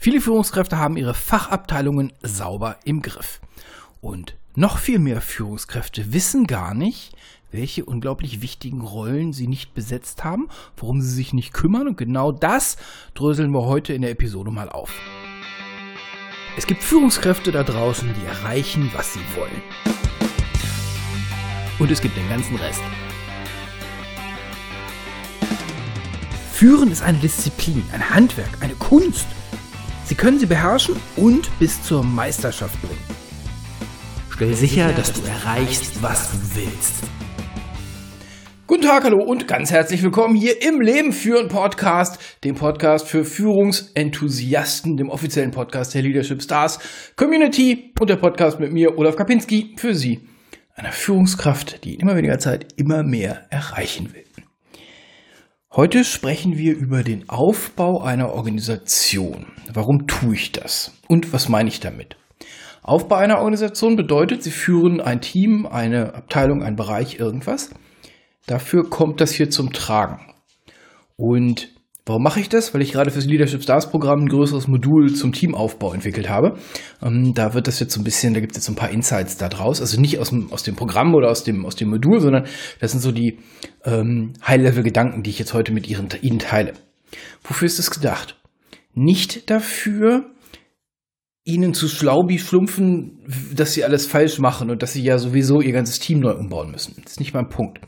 Viele Führungskräfte haben ihre Fachabteilungen sauber im Griff. Und noch viel mehr Führungskräfte wissen gar nicht, welche unglaublich wichtigen Rollen sie nicht besetzt haben, worum sie sich nicht kümmern. Und genau das dröseln wir heute in der Episode mal auf. Es gibt Führungskräfte da draußen, die erreichen, was sie wollen. Und es gibt den ganzen Rest. Führen ist eine Disziplin, ein Handwerk, eine Kunst. Sie können sie beherrschen und bis zur Meisterschaft bringen. Stell sicher, dass du erreichst, was du willst. Guten Tag, hallo und ganz herzlich willkommen hier im Leben führen Podcast, dem Podcast für Führungsenthusiasten, dem offiziellen Podcast der Leadership Stars Community und der Podcast mit mir, Olaf Kapinski, für Sie, einer Führungskraft, die in immer weniger Zeit immer mehr erreichen will. Heute sprechen wir über den Aufbau einer Organisation. Warum tue ich das? Und was meine ich damit? Aufbau einer Organisation bedeutet, Sie führen ein Team, eine Abteilung, einen Bereich, irgendwas. Dafür kommt das hier zum Tragen. Und Warum mache ich das? Weil ich gerade fürs Leadership Stars Programm ein größeres Modul zum Teamaufbau entwickelt habe. Ähm, da wird das jetzt so ein bisschen, da gibt es jetzt so ein paar Insights da draus. Also nicht aus dem, aus dem Programm oder aus dem, aus dem Modul, sondern das sind so die ähm, High-Level-Gedanken, die ich jetzt heute mit Ihren, Ihnen teile. Wofür ist das gedacht? Nicht dafür, ihnen zu schlau schlumpfen, dass sie alles falsch machen und dass sie ja sowieso ihr ganzes Team neu umbauen müssen. Das ist nicht mein Punkt.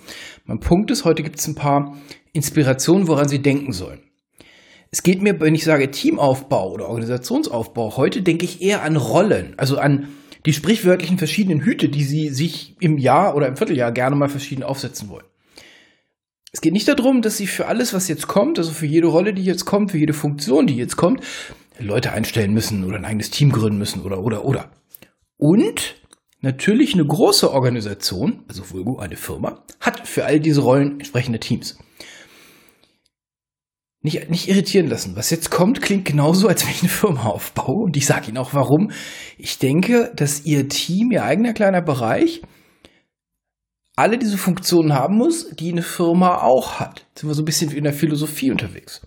Mein Punkt ist, heute gibt es ein paar Inspirationen, woran sie denken sollen. Es geht mir, wenn ich sage Teamaufbau oder Organisationsaufbau, heute denke ich eher an Rollen, also an die sprichwörtlichen verschiedenen Hüte, die Sie sich im Jahr oder im Vierteljahr gerne mal verschieden aufsetzen wollen. Es geht nicht darum, dass Sie für alles, was jetzt kommt, also für jede Rolle, die jetzt kommt, für jede Funktion, die jetzt kommt, Leute einstellen müssen oder ein eigenes Team gründen müssen oder, oder, oder. Und natürlich eine große Organisation, also Vulgo eine Firma, hat für all diese Rollen entsprechende Teams nicht, nicht irritieren lassen. Was jetzt kommt, klingt genauso, als wenn ich eine Firma aufbaue. Und ich sage Ihnen auch warum. Ich denke, dass Ihr Team, Ihr eigener kleiner Bereich, alle diese Funktionen haben muss, die eine Firma auch hat. Jetzt sind wir so ein bisschen in der Philosophie unterwegs.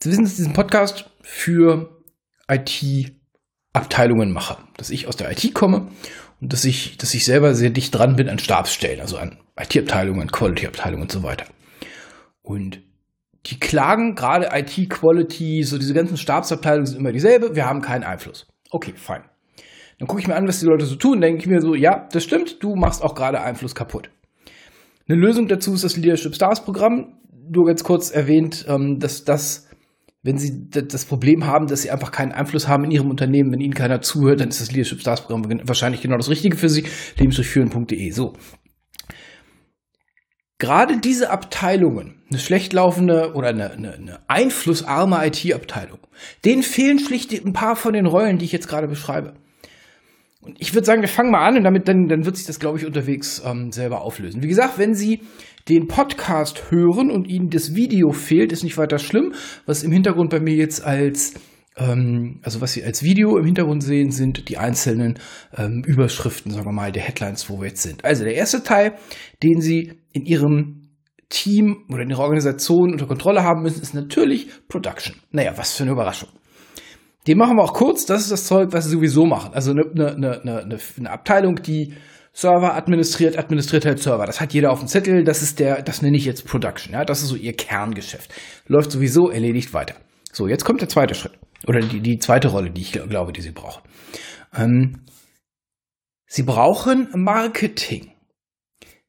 Sie wissen, dass ich diesen Podcast für IT-Abteilungen mache. Dass ich aus der IT komme und dass ich, dass ich selber sehr dicht dran bin an Stabsstellen, also an IT-Abteilungen, Quality-Abteilungen und so weiter. Und die klagen gerade IT Quality, so diese ganzen Stabsabteilungen sind immer dieselbe, wir haben keinen Einfluss. Okay, fein. Dann gucke ich mir an, was die Leute so tun, denke ich mir so, ja, das stimmt, du machst auch gerade Einfluss kaputt. Eine Lösung dazu ist das Leadership Stars Programm. Nur ganz kurz erwähnt, ähm, dass das, wenn Sie das Problem haben, dass Sie einfach keinen Einfluss haben in Ihrem Unternehmen, wenn Ihnen keiner zuhört, dann ist das Leadership Stars Programm wahrscheinlich genau das Richtige für Sie. lebensdurchführen.de. So, gerade diese Abteilungen, eine schlecht laufende oder eine, eine, eine einflussarme IT-Abteilung, denen fehlen schlicht ein paar von den Rollen, die ich jetzt gerade beschreibe. Und ich würde sagen, wir fangen mal an und damit dann, dann wird sich das, glaube ich, unterwegs ähm, selber auflösen. Wie gesagt, wenn Sie den Podcast hören und Ihnen das Video fehlt, ist nicht weiter schlimm. Was im Hintergrund bei mir jetzt als also was Sie als Video im Hintergrund sehen, sind die einzelnen ähm, Überschriften, sagen wir mal, der Headlines, wo wir jetzt sind. Also der erste Teil, den Sie in Ihrem Team oder in Ihrer Organisation unter Kontrolle haben müssen, ist natürlich Production. Naja, was für eine Überraschung. Den machen wir auch kurz. Das ist das Zeug, was Sie sowieso machen. Also eine, eine, eine, eine Abteilung, die Server administriert, administriert halt Server. Das hat jeder auf dem Zettel. Das ist der, das nenne ich jetzt Production. Ja, das ist so Ihr Kerngeschäft. Läuft sowieso erledigt weiter. So, jetzt kommt der zweite Schritt. Oder die, die zweite Rolle, die ich glaube, die Sie brauchen. Ähm, Sie brauchen Marketing.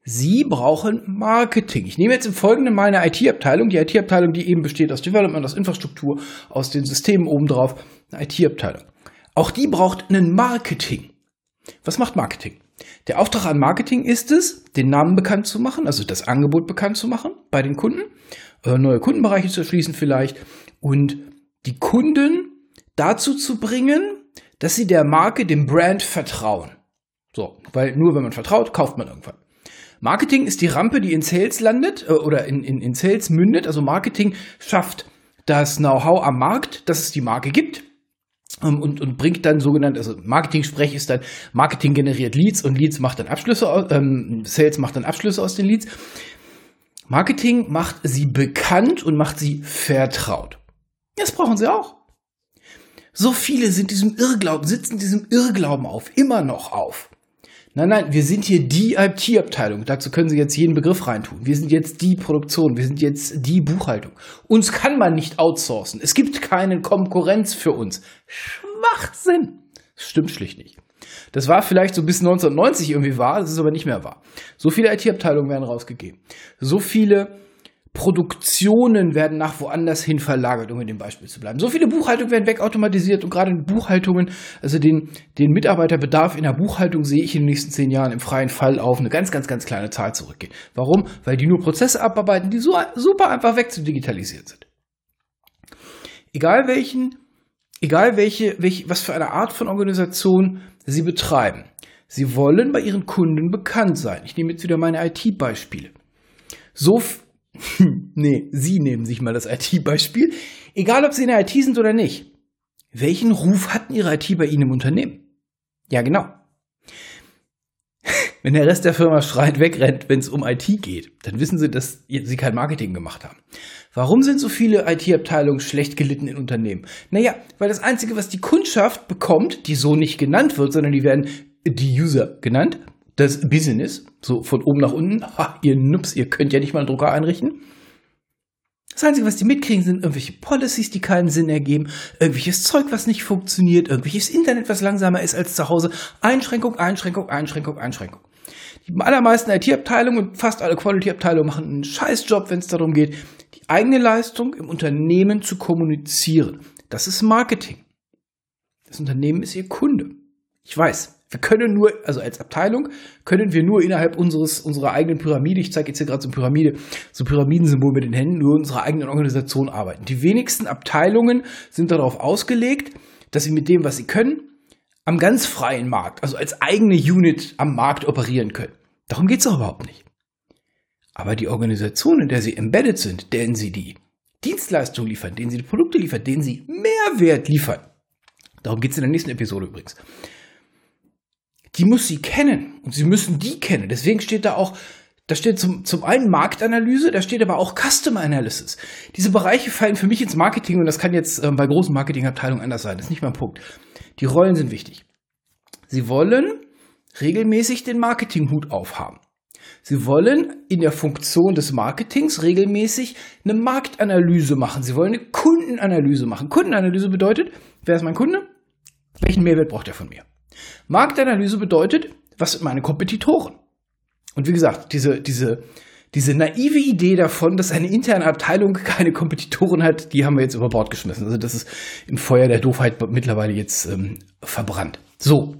Sie brauchen Marketing. Ich nehme jetzt im Folgenden meine IT-Abteilung, die IT-Abteilung, die eben besteht aus Development, aus Infrastruktur, aus den Systemen obendrauf, eine IT-Abteilung. Auch die braucht einen Marketing. Was macht Marketing? Der Auftrag an Marketing ist es, den Namen bekannt zu machen, also das Angebot bekannt zu machen bei den Kunden, äh, neue Kundenbereiche zu erschließen vielleicht und die Kunden dazu zu bringen, dass sie der Marke, dem Brand vertrauen. So, weil nur wenn man vertraut, kauft man irgendwann. Marketing ist die Rampe, die in Sales landet äh, oder in, in, in Sales mündet. Also Marketing schafft das Know-how am Markt, dass es die Marke gibt ähm, und, und bringt dann sogenannt, also Marketing-Sprech ist dann, Marketing generiert Leads und Leads macht dann Abschlüsse, ähm, Sales macht dann Abschlüsse aus den Leads. Marketing macht sie bekannt und macht sie vertraut. Das brauchen sie auch. So viele sind diesem Irrglauben, sitzen diesem Irrglauben auf, immer noch auf. Nein, nein, wir sind hier die IT-Abteilung. Dazu können Sie jetzt jeden Begriff reintun. Wir sind jetzt die Produktion. Wir sind jetzt die Buchhaltung. Uns kann man nicht outsourcen. Es gibt keine Konkurrenz für uns. Schwachsinn. Das stimmt schlicht nicht. Das war vielleicht so bis 1990 irgendwie wahr, das ist aber nicht mehr wahr. So viele IT-Abteilungen werden rausgegeben. So viele Produktionen werden nach woanders hin verlagert, um in dem Beispiel zu bleiben. So viele Buchhaltungen werden wegautomatisiert und gerade in Buchhaltungen, also den, den Mitarbeiterbedarf in der Buchhaltung sehe ich in den nächsten zehn Jahren im freien Fall auf eine ganz, ganz, ganz kleine Zahl zurückgehen. Warum? Weil die nur Prozesse abarbeiten, die so super einfach wegzudigitalisieren sind. Egal welchen, egal welche, welche, was für eine Art von Organisation sie betreiben. Sie wollen bei ihren Kunden bekannt sein. Ich nehme jetzt wieder meine IT-Beispiele. So nee, Sie nehmen sich mal das IT-Beispiel. Egal, ob Sie in der IT sind oder nicht. Welchen Ruf hatten Ihre IT bei Ihnen im Unternehmen? Ja, genau. Wenn der Rest der Firma schreit wegrennt, wenn es um IT geht, dann wissen Sie, dass Sie kein Marketing gemacht haben. Warum sind so viele IT-Abteilungen schlecht gelitten in Unternehmen? Naja, weil das Einzige, was die Kundschaft bekommt, die so nicht genannt wird, sondern die werden die User genannt, das Business, so von oben nach unten, ha, ihr Nups, ihr könnt ja nicht mal einen Drucker einrichten. Das Einzige, was die mitkriegen, sind irgendwelche Policies, die keinen Sinn ergeben, irgendwelches Zeug, was nicht funktioniert, irgendwelches Internet, was langsamer ist als zu Hause. Einschränkung, Einschränkung, Einschränkung, Einschränkung. Die allermeisten IT-Abteilungen und fast alle Quality-Abteilungen machen einen Scheißjob, wenn es darum geht, die eigene Leistung im Unternehmen zu kommunizieren. Das ist Marketing. Das Unternehmen ist ihr Kunde. Ich weiß, wir können nur, also als Abteilung, können wir nur innerhalb unseres, unserer eigenen Pyramide, ich zeige jetzt hier gerade so eine Pyramide, so Pyramidensymbol mit den Händen, nur unserer eigenen Organisation arbeiten. Die wenigsten Abteilungen sind darauf ausgelegt, dass sie mit dem, was sie können, am ganz freien Markt, also als eigene Unit am Markt operieren können. Darum geht es auch überhaupt nicht. Aber die Organisation, in der sie embedded sind, denen sie die Dienstleistungen liefern, denen sie die Produkte liefern, denen sie Mehrwert liefern, darum geht es in der nächsten Episode übrigens, die muss sie kennen und sie müssen die kennen. Deswegen steht da auch, da steht zum, zum einen Marktanalyse, da steht aber auch Customer Analysis. Diese Bereiche fallen für mich ins Marketing und das kann jetzt äh, bei großen Marketingabteilungen anders sein. Das ist nicht mein Punkt. Die Rollen sind wichtig. Sie wollen regelmäßig den Marketinghut aufhaben. Sie wollen in der Funktion des Marketings regelmäßig eine Marktanalyse machen. Sie wollen eine Kundenanalyse machen. Kundenanalyse bedeutet, wer ist mein Kunde? Welchen Mehrwert braucht er von mir? Marktanalyse bedeutet, was sind meine Kompetitoren? Und wie gesagt, diese, diese, diese naive Idee davon, dass eine interne Abteilung keine Kompetitoren hat, die haben wir jetzt über Bord geschmissen. Also das ist im Feuer der Doofheit mittlerweile jetzt ähm, verbrannt. So,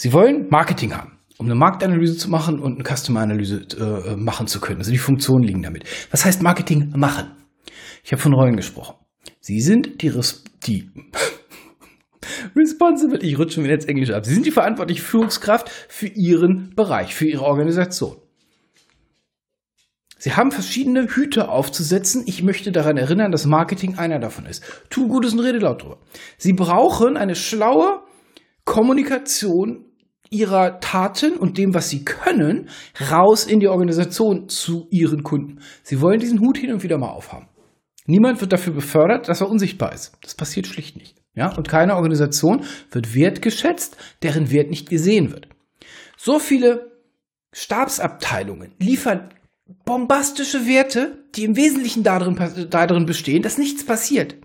Sie wollen Marketing haben, um eine Marktanalyse zu machen und eine Customer-Analyse äh, machen zu können. Also die Funktionen liegen damit. Was heißt Marketing machen? Ich habe von Rollen gesprochen. Sie sind die, die Responsible, ich rutsche wieder ins Englische ab. Sie sind die verantwortliche Führungskraft für Ihren Bereich, für Ihre Organisation. Sie haben verschiedene Hüte aufzusetzen. Ich möchte daran erinnern, dass Marketing einer davon ist. Tu Gutes und rede laut drüber. Sie brauchen eine schlaue Kommunikation ihrer Taten und dem, was sie können, raus in die Organisation zu ihren Kunden. Sie wollen diesen Hut hin und wieder mal aufhaben. Niemand wird dafür befördert, dass er unsichtbar ist. Das passiert schlicht nicht. Ja, und keine Organisation wird wertgeschätzt, deren Wert nicht gesehen wird. So viele Stabsabteilungen liefern bombastische Werte, die im Wesentlichen darin, darin bestehen, dass nichts passiert.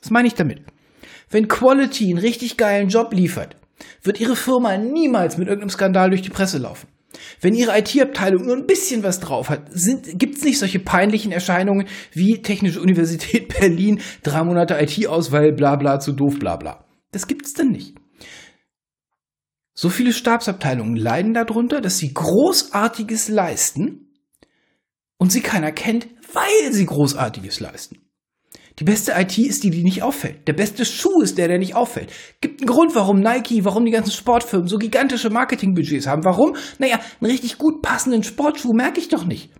Was meine ich damit? Wenn Quality einen richtig geilen Job liefert, wird ihre Firma niemals mit irgendeinem Skandal durch die Presse laufen. Wenn Ihre IT-Abteilung nur ein bisschen was drauf hat, gibt es nicht solche peinlichen Erscheinungen wie Technische Universität Berlin, drei Monate IT-Auswahl, bla bla zu doof, bla bla. Das gibt es denn nicht. So viele Stabsabteilungen leiden darunter, dass sie Großartiges leisten und sie keiner kennt, weil sie Großartiges leisten. Die beste IT ist die, die nicht auffällt. Der beste Schuh ist der, der nicht auffällt. Gibt einen Grund, warum Nike, warum die ganzen Sportfirmen so gigantische Marketingbudgets haben. Warum? Naja, einen richtig gut passenden Sportschuh merke ich doch nicht.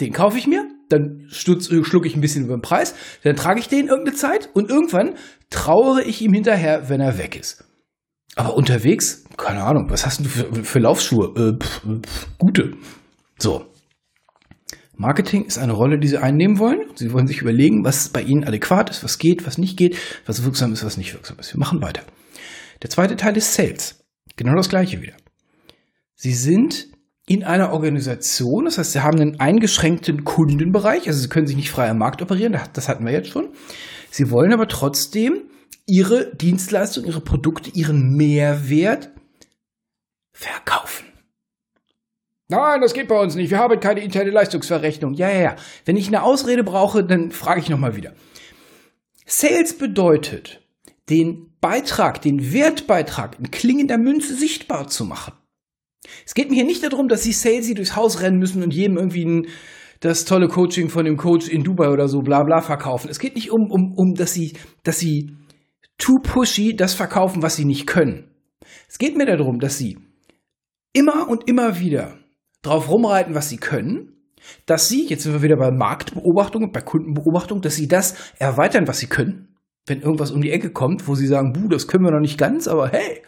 Den kaufe ich mir, dann schlucke ich ein bisschen über den Preis, dann trage ich den irgendeine Zeit und irgendwann trauere ich ihm hinterher, wenn er weg ist. Aber unterwegs, keine Ahnung, was hast du für, für Laufschuhe? Äh, pff, pff, gute. So. Marketing ist eine Rolle, die Sie einnehmen wollen. Sie wollen sich überlegen, was bei Ihnen adäquat ist, was geht, was nicht geht, was wirksam ist, was nicht wirksam ist. Wir machen weiter. Der zweite Teil ist Sales. Genau das gleiche wieder. Sie sind in einer Organisation, das heißt, Sie haben einen eingeschränkten Kundenbereich, also Sie können sich nicht frei am Markt operieren, das hatten wir jetzt schon. Sie wollen aber trotzdem Ihre Dienstleistung, Ihre Produkte, Ihren Mehrwert verkaufen. Nein, das geht bei uns nicht. Wir haben keine interne Leistungsverrechnung. Ja, ja, ja. Wenn ich eine Ausrede brauche, dann frage ich nochmal wieder. Sales bedeutet, den Beitrag, den Wertbeitrag in klingender Münze sichtbar zu machen. Es geht mir hier nicht darum, dass Sie Salesy durchs Haus rennen müssen und jedem irgendwie ein, das tolle Coaching von dem Coach in Dubai oder so bla bla verkaufen. Es geht nicht um, um, um dass Sie, dass Sie too pushy das verkaufen, was Sie nicht können. Es geht mir darum, dass Sie immer und immer wieder drauf rumreiten, was sie können, dass sie, jetzt sind wir wieder bei Marktbeobachtung und bei Kundenbeobachtung, dass sie das erweitern, was sie können. Wenn irgendwas um die Ecke kommt, wo sie sagen, buh, das können wir noch nicht ganz, aber hey,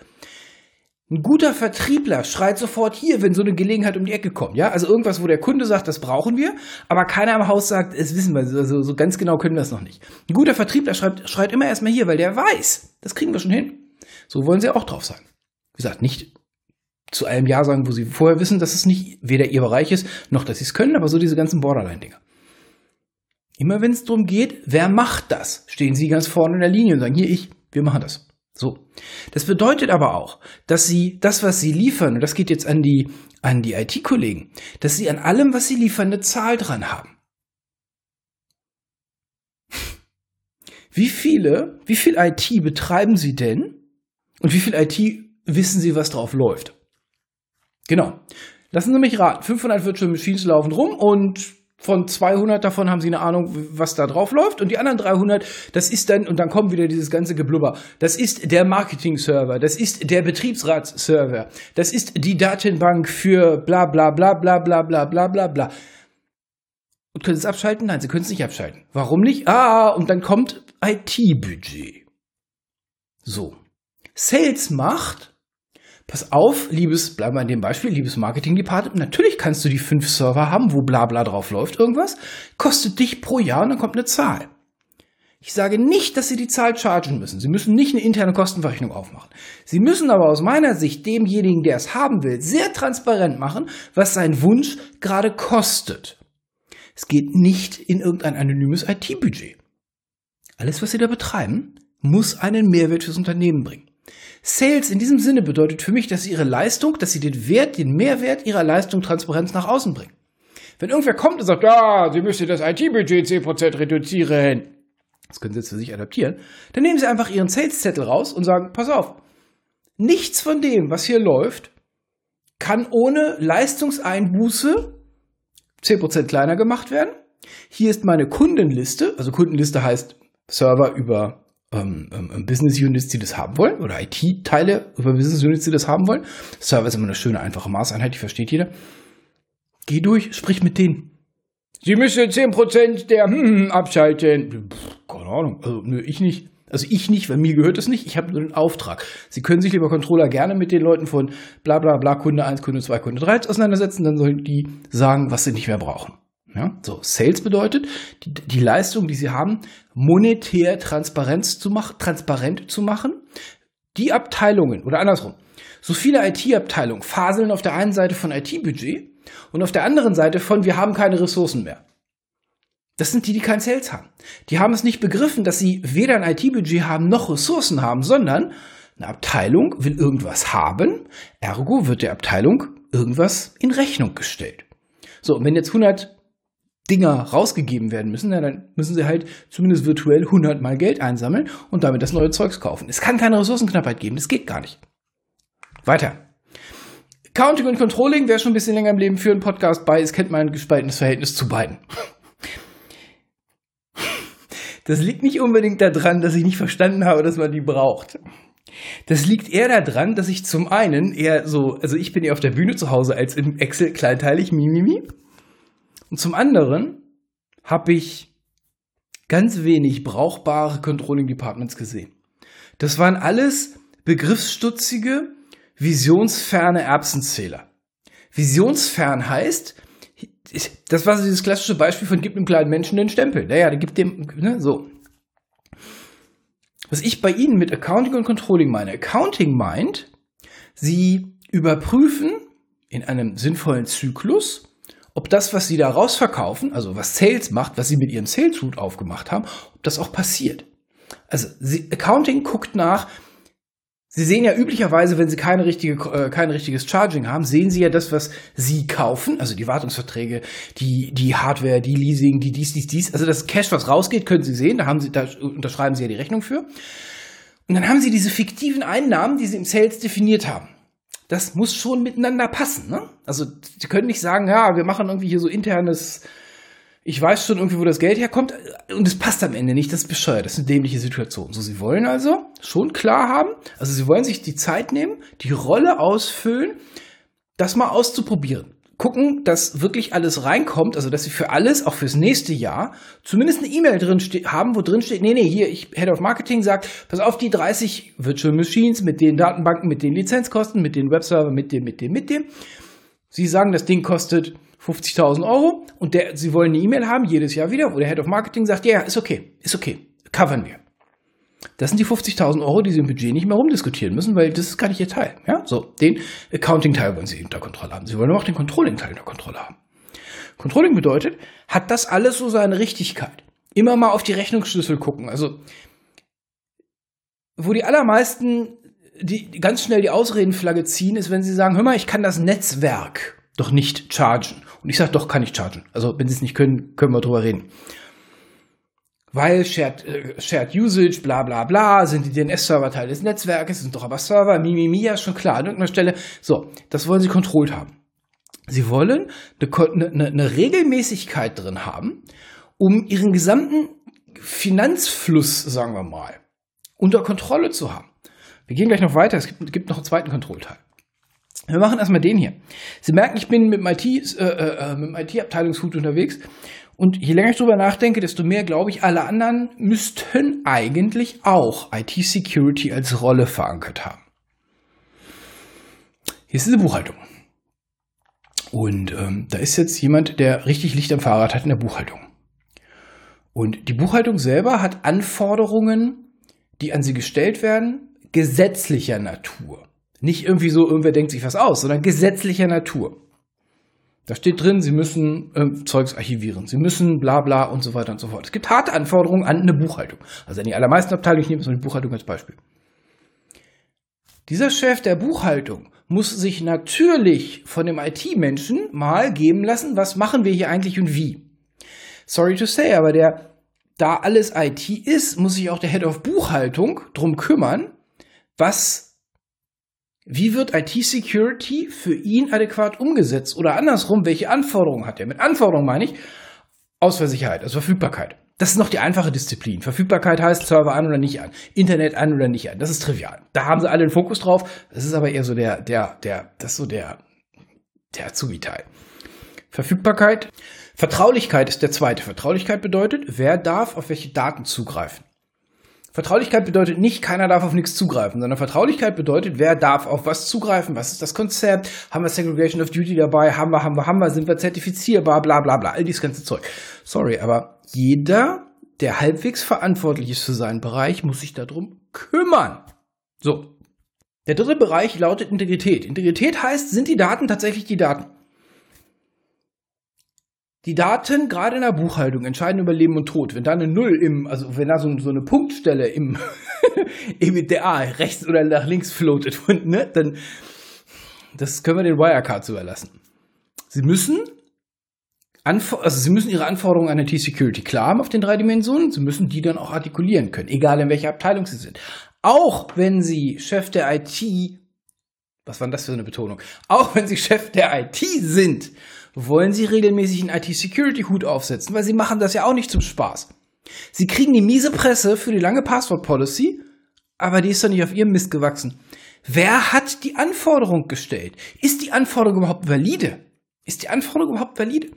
ein guter Vertriebler schreit sofort hier, wenn so eine Gelegenheit um die Ecke kommt. Ja, also irgendwas, wo der Kunde sagt, das brauchen wir, aber keiner im Haus sagt, das wissen wir, also so ganz genau können wir das noch nicht. Ein guter Vertriebler schreit, schreit immer erstmal hier, weil der weiß, das kriegen wir schon hin. So wollen sie auch drauf sein. Wie gesagt, nicht zu einem Ja sagen, wo sie vorher wissen, dass es nicht weder ihr Bereich ist, noch dass sie es können, aber so diese ganzen Borderline-Dinger. Immer wenn es darum geht, wer macht das, stehen sie ganz vorne in der Linie und sagen, hier ich, wir machen das. So. Das bedeutet aber auch, dass sie das, was sie liefern, und das geht jetzt an die, an die IT-Kollegen, dass sie an allem, was sie liefern, eine Zahl dran haben. Wie viele, wie viel IT betreiben sie denn? Und wie viel IT wissen sie, was drauf läuft? Genau. Lassen Sie mich raten. 500 Virtual Machines laufen rum und von 200 davon haben Sie eine Ahnung, was da drauf läuft. Und die anderen 300, das ist dann, und dann kommt wieder dieses ganze Geblubber. Das ist der Marketing-Server. Das ist der Betriebsratsserver. Das ist die Datenbank für bla, bla, bla, bla, bla, bla, bla, bla, bla. Und können Sie es abschalten? Nein, Sie können es nicht abschalten. Warum nicht? Ah, und dann kommt IT-Budget. So. Sales macht, pass auf, liebes, bleiben wir in dem Beispiel, liebes Marketing-Department, natürlich kannst du die fünf Server haben, wo bla bla drauf läuft irgendwas, kostet dich pro Jahr und dann kommt eine Zahl. Ich sage nicht, dass Sie die Zahl chargen müssen. Sie müssen nicht eine interne Kostenverrechnung aufmachen. Sie müssen aber aus meiner Sicht demjenigen, der es haben will, sehr transparent machen, was sein Wunsch gerade kostet. Es geht nicht in irgendein anonymes IT-Budget. Alles, was Sie da betreiben, muss einen Mehrwert fürs Unternehmen bringen. Sales in diesem Sinne bedeutet für mich, dass sie ihre Leistung, dass sie den Wert, den Mehrwert ihrer Leistung Transparenz nach außen bringen. Wenn irgendwer kommt und sagt, ja, Sie müssen das IT-Budget 10% reduzieren, das können Sie jetzt für sich adaptieren, dann nehmen Sie einfach Ihren Sales-Zettel raus und sagen, pass auf, nichts von dem, was hier läuft, kann ohne Leistungseinbuße 10% kleiner gemacht werden. Hier ist meine Kundenliste, also Kundenliste heißt Server über ähm, ähm, Business Units, die das haben wollen, oder IT-Teile über Business Units, die das haben wollen. Server ist immer eine schöne, einfache Maßeinheit, die versteht jeder. Geh durch, sprich mit denen. Sie müssen 10% der hm, hm, abschalten. Pff, keine Ahnung, also nö, ich nicht. Also ich nicht, weil mir gehört es nicht. Ich habe nur den Auftrag. Sie können sich, lieber Controller, gerne mit den Leuten von bla bla bla Kunde 1, Kunde 2, Kunde 3 auseinandersetzen. Dann sollen die sagen, was sie nicht mehr brauchen. Ja, so, Sales bedeutet, die, die Leistung, die sie haben, monetär Transparenz zu machen, transparent zu machen. Die Abteilungen, oder andersrum, so viele IT-Abteilungen faseln auf der einen Seite von IT-Budget und auf der anderen Seite von wir haben keine Ressourcen mehr. Das sind die, die kein Sales haben. Die haben es nicht begriffen, dass sie weder ein IT-Budget haben noch Ressourcen haben, sondern eine Abteilung will irgendwas haben, ergo wird der Abteilung irgendwas in Rechnung gestellt. So, und wenn jetzt 100 Dinger rausgegeben werden müssen, dann müssen sie halt zumindest virtuell 100 Mal Geld einsammeln und damit das neue Zeugs kaufen. Es kann keine Ressourcenknappheit geben, das geht gar nicht. Weiter. Accounting und Controlling, wer schon ein bisschen länger im Leben für einen Podcast bei ist, kennt mein gespaltenes Verhältnis zu beiden. Das liegt nicht unbedingt daran, dass ich nicht verstanden habe, dass man die braucht. Das liegt eher daran, dass ich zum einen eher so, also ich bin eher auf der Bühne zu Hause als im Excel kleinteilig, mimimi. Und zum anderen habe ich ganz wenig brauchbare Controlling Departments gesehen. Das waren alles begriffsstutzige, visionsferne Erbsenzähler. Visionsfern heißt, das war so dieses klassische Beispiel von gibt einem kleinen Menschen den Stempel. Naja, der gibt dem, ne, so. Was ich bei Ihnen mit Accounting und Controlling meine. Accounting meint, Sie überprüfen in einem sinnvollen Zyklus, ob das, was Sie da rausverkaufen, also was Sales macht, was Sie mit Ihrem Sales Route aufgemacht haben, ob das auch passiert. Also Sie, Accounting guckt nach, Sie sehen ja üblicherweise, wenn Sie keine richtige, äh, kein richtiges Charging haben, sehen Sie ja das, was Sie kaufen, also die Wartungsverträge, die, die Hardware, die Leasing, die dies, dies, dies. Also das Cash, was rausgeht, können Sie sehen, da haben Sie, da unterschreiben Sie ja die Rechnung für. Und dann haben Sie diese fiktiven Einnahmen, die Sie im Sales definiert haben. Das muss schon miteinander passen, ne? Also Sie können nicht sagen, ja, wir machen irgendwie hier so internes ich weiß schon irgendwie, wo das Geld herkommt und es passt am Ende nicht, das ist bescheuert, das ist eine dämliche Situation. So, sie wollen also schon klar haben, also sie wollen sich die Zeit nehmen, die Rolle ausfüllen, das mal auszuprobieren. Gucken, dass wirklich alles reinkommt, also dass sie für alles, auch fürs nächste Jahr, zumindest eine E-Mail drin haben, wo drin steht, nee, nee, hier, ich, Head of Marketing sagt, pass auf die 30 Virtual Machines mit den Datenbanken, mit den Lizenzkosten, mit den Webserver, mit dem, mit dem, mit dem. Sie sagen, das Ding kostet 50.000 Euro und der, Sie wollen eine E-Mail haben, jedes Jahr wieder, wo der Head of Marketing sagt, ja, yeah, ist okay, ist okay, covern wir. Das sind die 50.000 Euro, die Sie im Budget nicht mehr rumdiskutieren müssen, weil das ist gar nicht Ihr Teil. Ja, so, den Accounting-Teil wollen Sie unter Kontrolle haben. Sie wollen aber auch den Controlling-Teil unter Kontrolle haben. Controlling bedeutet, hat das alles so seine Richtigkeit? Immer mal auf die Rechnungsschlüssel gucken. Also, wo die allermeisten die ganz schnell die Ausredenflagge ziehen, ist, wenn sie sagen, hör mal, ich kann das Netzwerk doch nicht chargen. Und ich sage, doch, kann ich chargen. Also, wenn sie es nicht können, können wir drüber reden. Weil Shared, äh, Shared Usage, bla bla bla, sind die DNS-Server Teil des Netzwerkes, sind doch aber Server, mimimi, mi, mi, ja, schon klar, an irgendeiner Stelle. So, das wollen sie kontrolliert haben. Sie wollen eine, eine, eine Regelmäßigkeit drin haben, um ihren gesamten Finanzfluss, sagen wir mal, unter Kontrolle zu haben. Wir gehen gleich noch weiter, es gibt, gibt noch einen zweiten Kontrollteil. Wir machen erstmal den hier. Sie merken, ich bin mit dem IT-Abteilungshut äh, äh, unterwegs. Und je länger ich drüber nachdenke, desto mehr glaube ich, alle anderen müssten eigentlich auch IT-Security als Rolle verankert haben. Hier ist diese Buchhaltung. Und ähm, da ist jetzt jemand, der richtig Licht am Fahrrad hat in der Buchhaltung. Und die Buchhaltung selber hat Anforderungen, die an sie gestellt werden, gesetzlicher Natur. Nicht irgendwie so, irgendwer denkt sich was aus, sondern gesetzlicher Natur. Da steht drin, sie müssen äh, Zeugs archivieren, sie müssen bla bla und so weiter und so fort. Es gibt harte Anforderungen an eine Buchhaltung. Also an die allermeisten Abteilungen, ich nehme jetzt mal die Buchhaltung als Beispiel. Dieser Chef der Buchhaltung muss sich natürlich von dem IT-Menschen mal geben lassen, was machen wir hier eigentlich und wie. Sorry to say, aber der, da alles IT ist, muss sich auch der Head of Buchhaltung drum kümmern, was wie wird IT-Security für ihn adäquat umgesetzt? Oder andersrum, welche Anforderungen hat er? Mit Anforderungen meine ich Ausfallsicherheit, also Verfügbarkeit. Das ist noch die einfache Disziplin. Verfügbarkeit heißt Server an oder nicht an, Internet an oder nicht an. Das ist trivial. Da haben sie alle den Fokus drauf. Das ist aber eher so der, der, der, das ist so der, der Azubi-Teil. Verfügbarkeit. Vertraulichkeit ist der zweite. Vertraulichkeit bedeutet, wer darf auf welche Daten zugreifen. Vertraulichkeit bedeutet nicht, keiner darf auf nichts zugreifen, sondern Vertraulichkeit bedeutet, wer darf auf was zugreifen, was ist das Konzept, haben wir Segregation of Duty dabei, haben wir, haben wir, haben wir, sind wir zertifizierbar, bla bla bla, all dieses ganze Zeug. Sorry, aber jeder, der halbwegs verantwortlich ist für seinen Bereich, muss sich darum kümmern. So. Der dritte Bereich lautet Integrität. Integrität heißt, sind die Daten tatsächlich die Daten? Die Daten, gerade in der Buchhaltung, entscheiden über Leben und Tod. Wenn da eine Null im, also wenn da so, so eine Punktstelle im EBDA rechts oder nach links floatet, ne, dann das können wir den Wirecards überlassen. Sie müssen also Sie müssen Ihre Anforderungen an IT-Security klar haben auf den drei Dimensionen. Sie müssen die dann auch artikulieren können, egal in welcher Abteilung Sie sind. Auch wenn Sie Chef der IT, was war denn das für eine Betonung? Auch wenn Sie Chef der IT sind wollen sie regelmäßig einen IT-Security-Hut aufsetzen, weil sie machen das ja auch nicht zum Spaß. Sie kriegen die miese Presse für die lange Passwort-Policy, aber die ist doch nicht auf ihrem Mist gewachsen. Wer hat die Anforderung gestellt? Ist die Anforderung überhaupt valide? Ist die Anforderung überhaupt valide?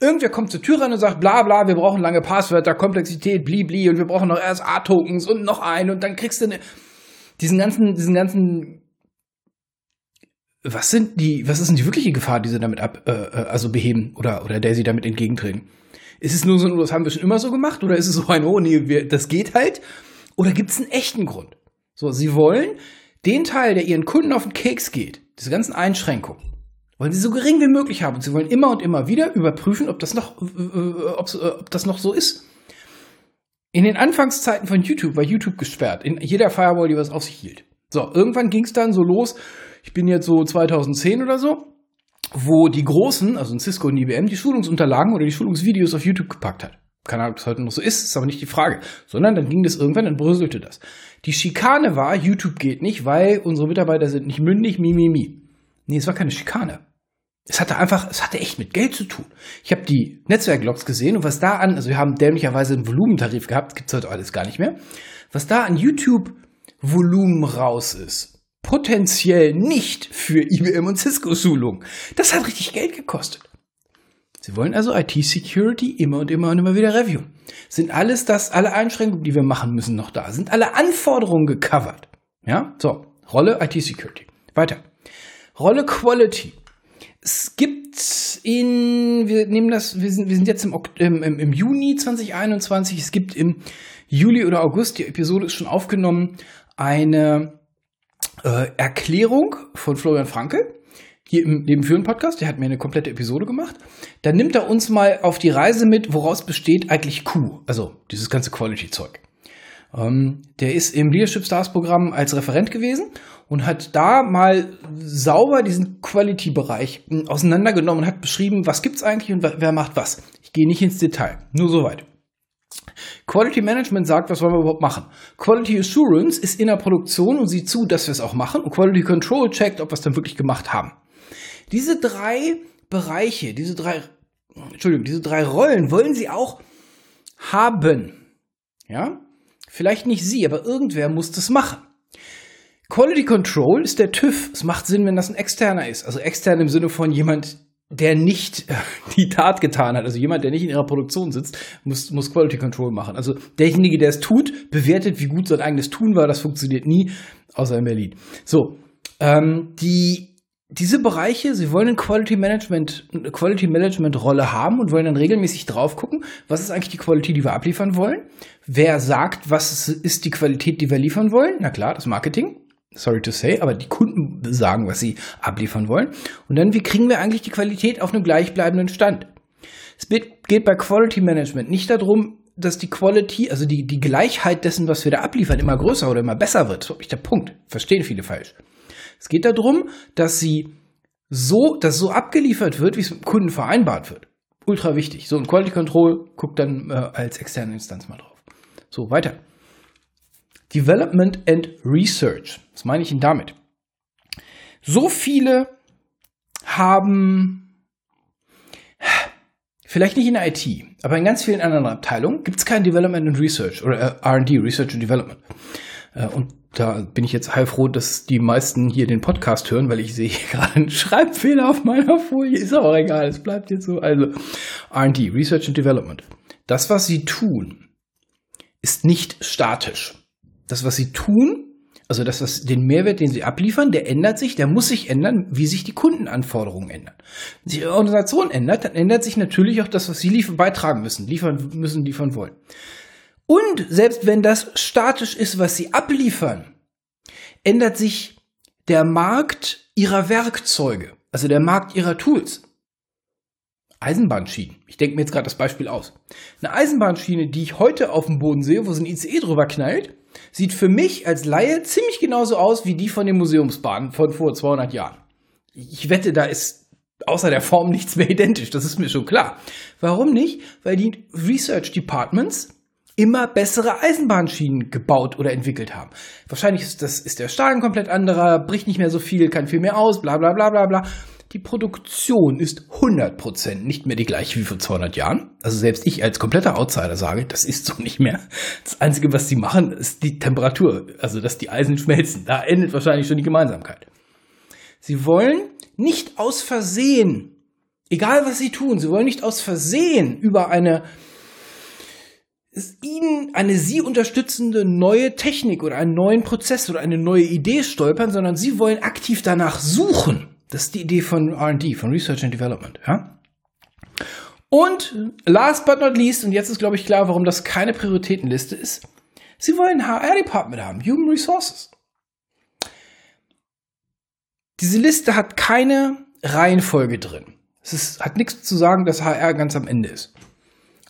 Irgendwer kommt zur Tür rein und sagt, bla bla, wir brauchen lange Passwörter, Komplexität, bli bli, und wir brauchen noch RSA-Tokens und noch einen und dann kriegst du eine, diesen ganzen, diesen ganzen was sind die, was ist denn die wirkliche Gefahr, die sie damit ab, äh, äh, also beheben oder, oder der sie damit entgegentreten? Ist es nur so, das haben wir schon immer so gemacht oder ist es so ein, oh nee, wir, das geht halt? Oder gibt es einen echten Grund? So, sie wollen den Teil, der ihren Kunden auf den Keks geht, diese ganzen Einschränkungen, wollen sie so gering wie möglich haben. Sie wollen immer und immer wieder überprüfen, ob das noch, äh, äh, ob das noch so ist. In den Anfangszeiten von YouTube war YouTube gesperrt. In jeder Firewall, die was auf sich hielt. So, irgendwann ging es dann so los. Ich bin jetzt so 2010 oder so, wo die Großen, also ein Cisco und IBM, die Schulungsunterlagen oder die Schulungsvideos auf YouTube gepackt hat. Keine Ahnung, ob das heute noch so ist, ist aber nicht die Frage. Sondern dann ging das irgendwann, dann bröselte das. Die Schikane war, YouTube geht nicht, weil unsere Mitarbeiter sind nicht mündig, mi, mi, mi. Nee, es war keine Schikane. Es hatte einfach, es hatte echt mit Geld zu tun. Ich habe die Netzwerklogs gesehen und was da an, also wir haben dämlicherweise einen Volumentarif gehabt, gibt's heute alles gar nicht mehr. Was da an YouTube-Volumen raus ist, potenziell nicht für IBM und Cisco-Schulung. Das hat richtig Geld gekostet. Sie wollen also IT-Security immer und immer und immer wieder reviewen. Sind alles das, alle Einschränkungen, die wir machen müssen, noch da? Sind alle Anforderungen gecovert? Ja, so. Rolle IT-Security. Weiter. Rolle Quality. Es gibt in, wir nehmen das, wir sind, wir sind jetzt im, im, im Juni 2021, es gibt im Juli oder August, die Episode ist schon aufgenommen, eine äh, Erklärung von Florian Frankel hier im Leben führen Podcast, der hat mir eine komplette Episode gemacht. Da nimmt er uns mal auf die Reise mit, woraus besteht eigentlich Q, also dieses ganze Quality-Zeug. Ähm, der ist im Leadership Stars Programm als Referent gewesen und hat da mal sauber diesen Quality-Bereich hm, auseinandergenommen und hat beschrieben, was gibt's eigentlich und wer macht was. Ich gehe nicht ins Detail, nur soweit. Quality Management sagt, was wollen wir überhaupt machen? Quality Assurance ist in der Produktion und sieht zu, dass wir es auch machen. Und Quality Control checkt, ob wir es dann wirklich gemacht haben. Diese drei Bereiche, diese drei, Entschuldigung, diese drei Rollen wollen sie auch haben. Ja? Vielleicht nicht sie, aber irgendwer muss das machen. Quality Control ist der TÜV. Es macht Sinn, wenn das ein externer ist. Also extern im Sinne von jemand, der nicht die Tat getan hat. Also jemand, der nicht in ihrer Produktion sitzt, muss, muss Quality Control machen. Also derjenige, der es tut, bewertet, wie gut sein eigenes Tun war. Das funktioniert nie, außer in Berlin. So, ähm, die diese Bereiche, sie wollen eine Quality Management, eine Quality Management Rolle haben und wollen dann regelmäßig drauf gucken, was ist eigentlich die Qualität, die wir abliefern wollen? Wer sagt, was ist die Qualität, die wir liefern wollen? Na klar, das Marketing sorry to say, aber die Kunden sagen, was sie abliefern wollen. Und dann, wie kriegen wir eigentlich die Qualität auf einem gleichbleibenden Stand? Es geht bei Quality Management nicht darum, dass die Quality, also die, die Gleichheit dessen, was wir da abliefern, immer größer oder immer besser wird. So ist der Punkt. Verstehen viele falsch. Es geht darum, dass sie so, dass so abgeliefert wird, wie es mit dem Kunden vereinbart wird. Ultra wichtig. So ein Quality Control guckt dann äh, als externe Instanz mal drauf. So, weiter. Development and Research. Was meine ich denn damit? So viele haben, vielleicht nicht in der IT, aber in ganz vielen anderen Abteilungen gibt es kein Development and Research oder äh, RD, Research and Development. Äh, und da bin ich jetzt heilfroh, dass die meisten hier den Podcast hören, weil ich sehe gerade einen Schreibfehler auf meiner Folie. Ist aber egal, es bleibt jetzt so. Also RD, Research and Development. Das, was sie tun, ist nicht statisch das, was sie tun, also das, was den Mehrwert, den sie abliefern, der ändert sich, der muss sich ändern, wie sich die Kundenanforderungen ändern. Wenn sich ihre Organisation ändert, dann ändert sich natürlich auch das, was sie liefern, beitragen müssen, liefern müssen, liefern wollen. Und selbst wenn das statisch ist, was sie abliefern, ändert sich der Markt ihrer Werkzeuge, also der Markt ihrer Tools. Eisenbahnschienen. Ich denke mir jetzt gerade das Beispiel aus. Eine Eisenbahnschiene, die ich heute auf dem Boden sehe, wo so ein ICE drüber knallt, sieht für mich als Laie ziemlich genauso aus wie die von den Museumsbahnen von vor 200 Jahren. Ich wette, da ist außer der Form nichts mehr identisch, das ist mir schon klar. Warum nicht? Weil die Research Departments immer bessere Eisenbahnschienen gebaut oder entwickelt haben. Wahrscheinlich ist, das, ist der Stahl ein komplett anderer, bricht nicht mehr so viel, kann viel mehr aus, bla bla bla bla bla. Die Produktion ist 100% nicht mehr die gleiche wie vor 200 Jahren. Also selbst ich als kompletter Outsider sage, das ist so nicht mehr. Das Einzige, was sie machen, ist die Temperatur. Also, dass die Eisen schmelzen. Da endet wahrscheinlich schon die Gemeinsamkeit. Sie wollen nicht aus Versehen, egal was sie tun, sie wollen nicht aus Versehen über eine ihnen eine sie unterstützende neue Technik oder einen neuen Prozess oder eine neue Idee stolpern, sondern sie wollen aktiv danach suchen Das ist die Idee von R&D, von Research and Development, ja. Und last but not least, und jetzt ist, glaube ich, klar, warum das keine Prioritätenliste ist. Sie wollen HR-Department haben, Human Resources. Diese Liste hat keine Reihenfolge drin. Es ist, hat nichts zu sagen, dass HR ganz am Ende ist.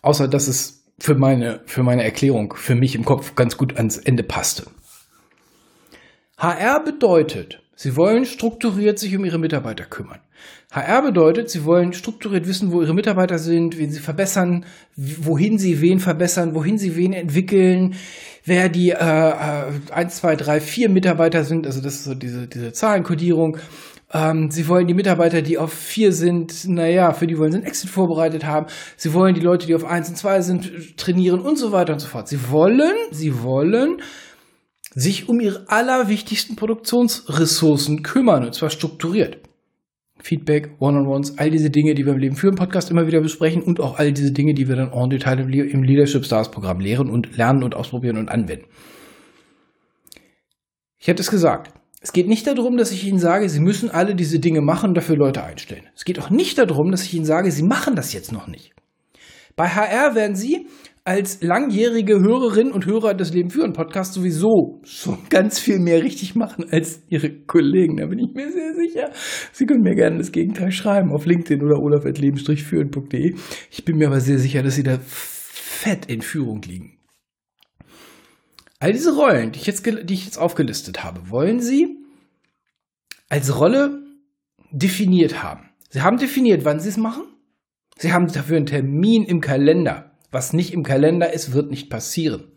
Außer, dass es für meine, für meine Erklärung, für mich im Kopf ganz gut ans Ende passte. HR bedeutet, Sie wollen strukturiert sich um Ihre Mitarbeiter kümmern. HR bedeutet, Sie wollen strukturiert wissen, wo Ihre Mitarbeiter sind, wen Sie verbessern, wohin Sie wen verbessern, wohin Sie wen entwickeln, wer die äh, 1, 2, 3, 4 Mitarbeiter sind, also das ist so diese, diese Zahlenkodierung. Ähm, sie wollen die Mitarbeiter, die auf 4 sind, naja, für die wollen sie einen Exit vorbereitet haben. Sie wollen die Leute, die auf 1 und 2 sind, trainieren und so weiter und so fort. Sie wollen, sie wollen sich um ihre allerwichtigsten Produktionsressourcen kümmern, und zwar strukturiert. Feedback, One-on-Ones, all diese Dinge, die wir im Leben führen Podcast immer wieder besprechen und auch all diese Dinge, die wir dann en Detail im Leadership Stars Programm lehren und lernen und ausprobieren und anwenden. Ich hätte es gesagt. Es geht nicht darum, dass ich Ihnen sage, Sie müssen alle diese Dinge machen und dafür Leute einstellen. Es geht auch nicht darum, dass ich Ihnen sage, Sie machen das jetzt noch nicht. Bei HR werden Sie als langjährige Hörerinnen und Hörer des Leben führen Podcasts sowieso schon ganz viel mehr richtig machen als ihre Kollegen. Da bin ich mir sehr sicher. Sie können mir gerne das Gegenteil schreiben auf LinkedIn oder olaf.leben-führen.de. Ich bin mir aber sehr sicher, dass sie da fett in Führung liegen. All diese Rollen, die ich jetzt, die ich jetzt aufgelistet habe, wollen Sie als Rolle definiert haben. Sie haben definiert, wann Sie es machen. Sie haben dafür einen Termin im Kalender. Was nicht im Kalender ist, wird nicht passieren.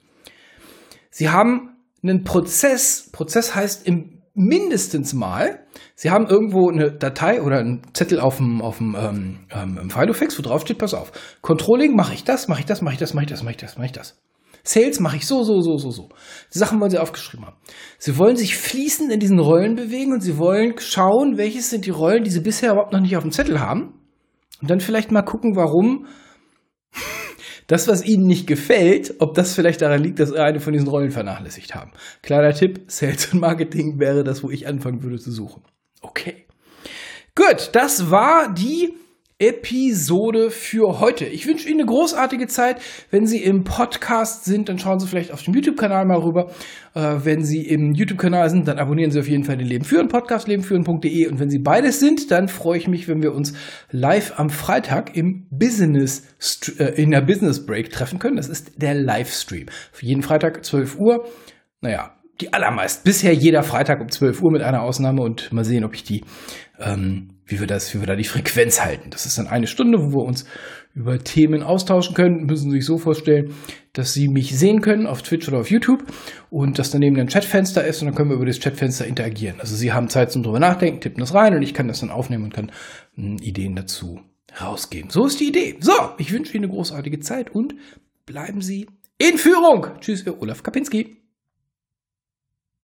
Sie haben einen Prozess. Prozess heißt im mindestens mal, Sie haben irgendwo eine Datei oder einen Zettel auf dem, auf dem ähm, ähm, Filofax, wo drauf steht, pass auf, Controlling mache ich das, mache ich das, mache ich das, mache ich das, mache ich das, mache ich das. Sales mache ich so, so, so, so, so. Die Sachen wollen Sie aufgeschrieben haben. Sie wollen sich fließend in diesen Rollen bewegen und Sie wollen schauen, welches sind die Rollen, die Sie bisher überhaupt noch nicht auf dem Zettel haben. Und dann vielleicht mal gucken, warum das, was ihnen nicht gefällt, ob das vielleicht daran liegt, dass sie eine von diesen Rollen vernachlässigt haben. Kleiner Tipp, Sales und Marketing wäre das, wo ich anfangen würde zu suchen. Okay. Gut, das war die Episode für heute. Ich wünsche Ihnen eine großartige Zeit. Wenn Sie im Podcast sind, dann schauen Sie vielleicht auf dem YouTube-Kanal mal rüber. Äh, wenn Sie im YouTube-Kanal sind, dann abonnieren Sie auf jeden Fall den Leben führen Podcast, lebenführen.de. Und wenn Sie beides sind, dann freue ich mich, wenn wir uns live am Freitag im Business, äh, in der Business Break treffen können. Das ist der Livestream. Jeden Freitag 12 Uhr. Naja, die allermeist. Bisher jeder Freitag um 12 Uhr mit einer Ausnahme und mal sehen, ob ich die ähm, wie wir das, wie wir da die Frequenz halten. Das ist dann eine Stunde, wo wir uns über Themen austauschen können. Müssen Sie sich so vorstellen, dass Sie mich sehen können auf Twitch oder auf YouTube und dass daneben ein Chatfenster ist und dann können wir über das Chatfenster interagieren. Also Sie haben Zeit zum drüber nachdenken, tippen das rein und ich kann das dann aufnehmen und kann hm, Ideen dazu rausgeben. So ist die Idee. So, ich wünsche Ihnen eine großartige Zeit und bleiben Sie in Führung. Tschüss, Ihr Olaf Kapinski.